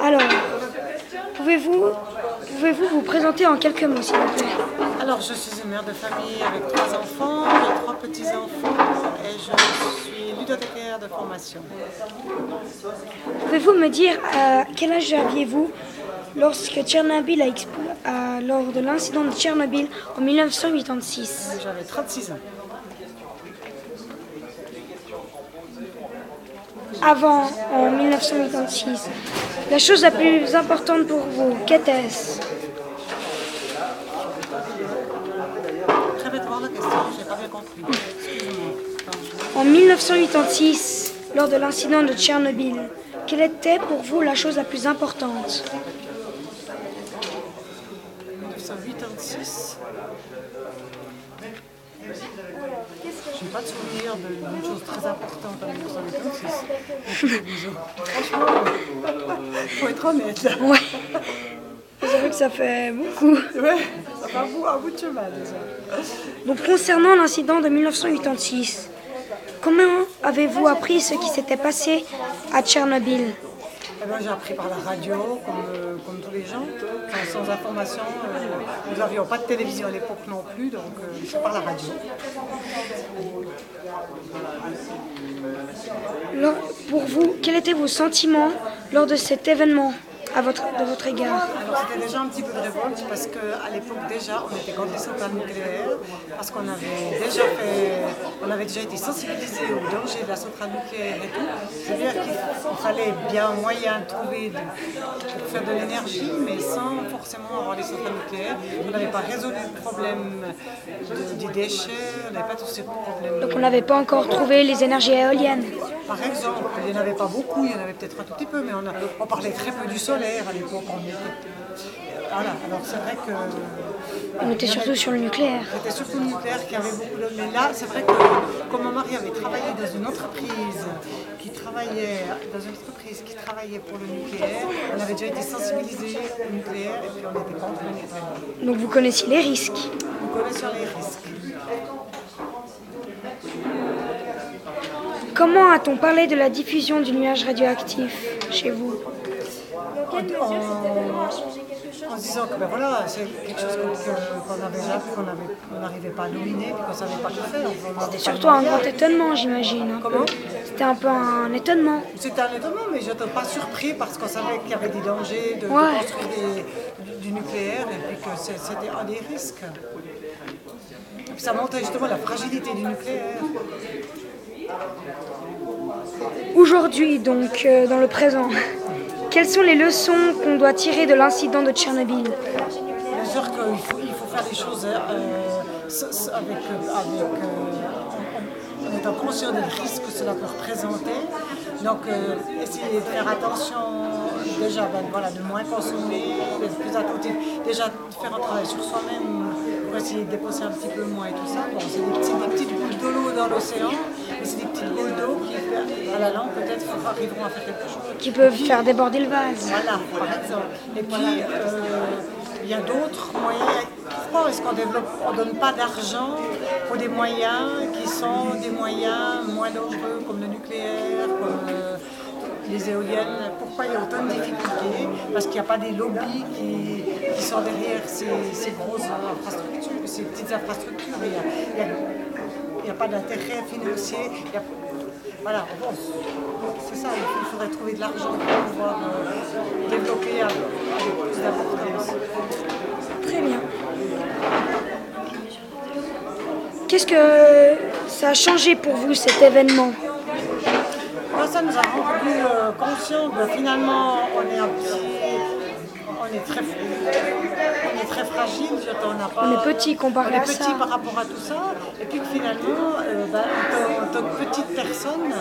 Alors, pouvez-vous pouvez-vous vous présenter en quelques mots, s'il vous plaît? Alors, je suis une mère de famille avec trois enfants, trois petits-enfants et je suis ludothécaire de formation. Pouvez-vous me dire à quel âge aviez-vous lorsque Tchernobyl a expl- à- lors de l'incident de Tchernobyl en 1986 J'avais 36 ans. Avant, en 1986, la chose la plus importante pour vous, qu'était-ce? En 1986, lors de l'incident de Tchernobyl, quelle était pour vous la chose la plus importante? 1986. Pas de souvenir d'une chose très importante en 1986. Franchement, faut être honnête. Ouais. C'est vrai que ça fait beaucoup. Ouais, ça fait un bout, un bout de chemin déjà. Donc concernant l'incident de 1986, comment avez-vous appris ce qui s'était passé à Tchernobyl? Eh ben, j'ai appris par la radio, comme, euh, comme tous les gens. Sans, sans information, euh, nous n'avions pas de télévision à l'époque non plus, donc euh, c'est par la radio. Lors- Pour vous, quels étaient vos sentiments lors de cet événement à votre, de votre égard? Alors c'était déjà un petit peu de révolte parce qu'à l'époque déjà on était contre les centrales nucléaires parce qu'on avait déjà fait, avait déjà été sensibilisés au danger de la centrale nucléaire et tout. Je veux dire qu'il fallait bien un moyen de trouver de- pour faire de l'énergie mais sans forcément avoir les centrales nucléaires. On n'avait pas résolu le problème de- des déchets, on n'avait pas tous ces problèmes. Donc on n'avait pas encore trouvé les énergies éoliennes. Par exemple, il n'y en avait pas beaucoup, il y en avait peut-être un tout petit peu, mais on, a- on parlait très peu du solaire à l'époque. on était- Voilà, alors c'est vrai que. On était surtout sur le nucléaire. C'était surtout le nucléaire qui avait beaucoup de. Mais là, c'est vrai que comme mon mari avait travaillé dans une entreprise qui travaillait dans une entreprise qui travaillait pour le nucléaire, on avait déjà été sensibilisés au nucléaire et puis on était contre le nucléaire. Donc vous connaissiez les risques. On connaît sur les risques. Comment a-t-on parlé de la diffusion du nuage radioactif chez vous en, disant que ben voilà, c'est quelque chose qu'on on n'arrivait pas à dominer, qu'on ne savait pas quoi faire. pas Surtout un grand étonnement, j'imagine. peu. Comment? C'était un peu un étonnement. C'était un étonnement, mais je n'étais pas surpris parce qu'on savait qu'il y avait des dangers de, construire des- du, du nucléaire et puis que c'est- c'était un des risques. Et puis ça montrait justement la fragilité du nucléaire. Aujourd'hui, donc, euh, dans le présent, quelles sont les leçons qu'on doit tirer de l'incident de Tchernobyl Bien sûr qu'il faut, faire des choses en, étant conscient des risques que cela peut représenter. Donc, euh, essayer de faire attention, déjà, ben, voilà, de moins consommer, d'être plus attentif, déjà faire un travail sur soi-même pour essayer de dépenser un petit peu moins et tout ça. Bon, c'est des, des petites boules de l'eau dans l'océan, c'est des petites boules d'eau qui, à la langue, peut-être, arriveront à faire quelque chose. qui peuvent faire déborder le vase Voilà, par exemple. Et puis, euh, il y a d'autres moyens. Pourquoi est-ce qu'on développe, on donne pas d'argent pour des moyens qui sont des moyens moins dangereux, comme le nucléaire, comme euh, les éoliennes Pourquoi il y a autant de difficultés? Parce qu'il n'y a pas des lobbies qui, qui sont derrière ces, ces grosses infrastructures, ces petites infrastructures. Il n'y a, il y a- a pas d'intérêt financier. y a- voilà, bon, c'est ça, il faudrait trouver de l'argent pour pouvoir euh, développer avec avec plus d'importance. Très bien. Qu'est-ce que ça a changé pour vous cet événement? Ça nous a rendu euh, conscients que finalement, on est un petit. On est très, on est très fragile, on n'a pas- On est petit comparé on est à petit ça. par rapport à tout ça, et puis que finalement, euh, ben, en, tant, que petite personne,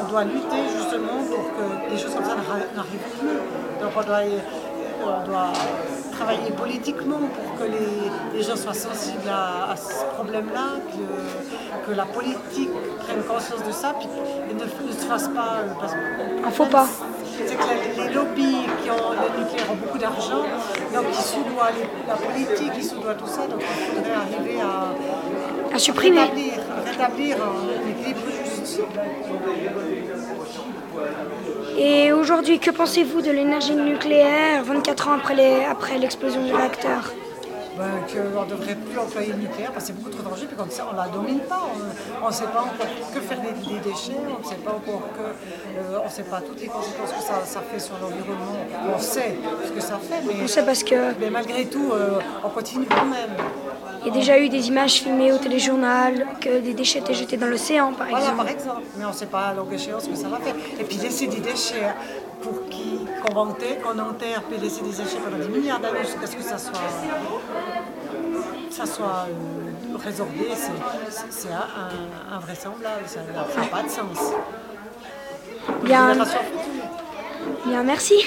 on, doit lutter justement pour que des choses comme ça n'arri- n'arrivent plus. Donc on doit, on doit travailler politiquement pour que les, les gens soient sensibles à, à ce problème-là, que, que la politique prenne conscience de ça, puis et ne, ne se fasse pas... euh, parce Un faux pas. c'est que les lobbies beaucoup d'argent, donc ils soudoient les- la politique, ils soudoient tout ça, donc il faudrait arriver à, À supprimer. rétablir, rétablir un équilibre juste. Et aujourd'hui, que pensez-vous de l'énergie nucléaire 24 ans après les- après l'explosion du réacteur Ben, qu'on ne devrait plus employer le nucléaire parce que c'est beaucoup trop dangereux, puis comme ça, on ne la domine pas. On ne sait pas encore que faire des, des déchets, on ne sait pas encore que. euh, on ne sait pas toutes les conséquences que ça, ça fait sur l'environnement. On sait ce que ça fait, mais, On sait parce que mais malgré tout, euh, on continue quand même. il y a déjà eu des images filmées au téléjournal que des déchets étaient jetés dans l'océan, par Voilà, exemple. par exemple. Mais on ne sait pas à longue échéance ce que ça va faire. Et puis laisser des déchets hein, pour qui- qu'on enterre, puis laisser des déchets pendant des milliards d'années jusqu'à ce que ça soit, ça soit euh, résorbé, c'est- invraisemblable, ça n'a pas de sens. Bien, bien, merci.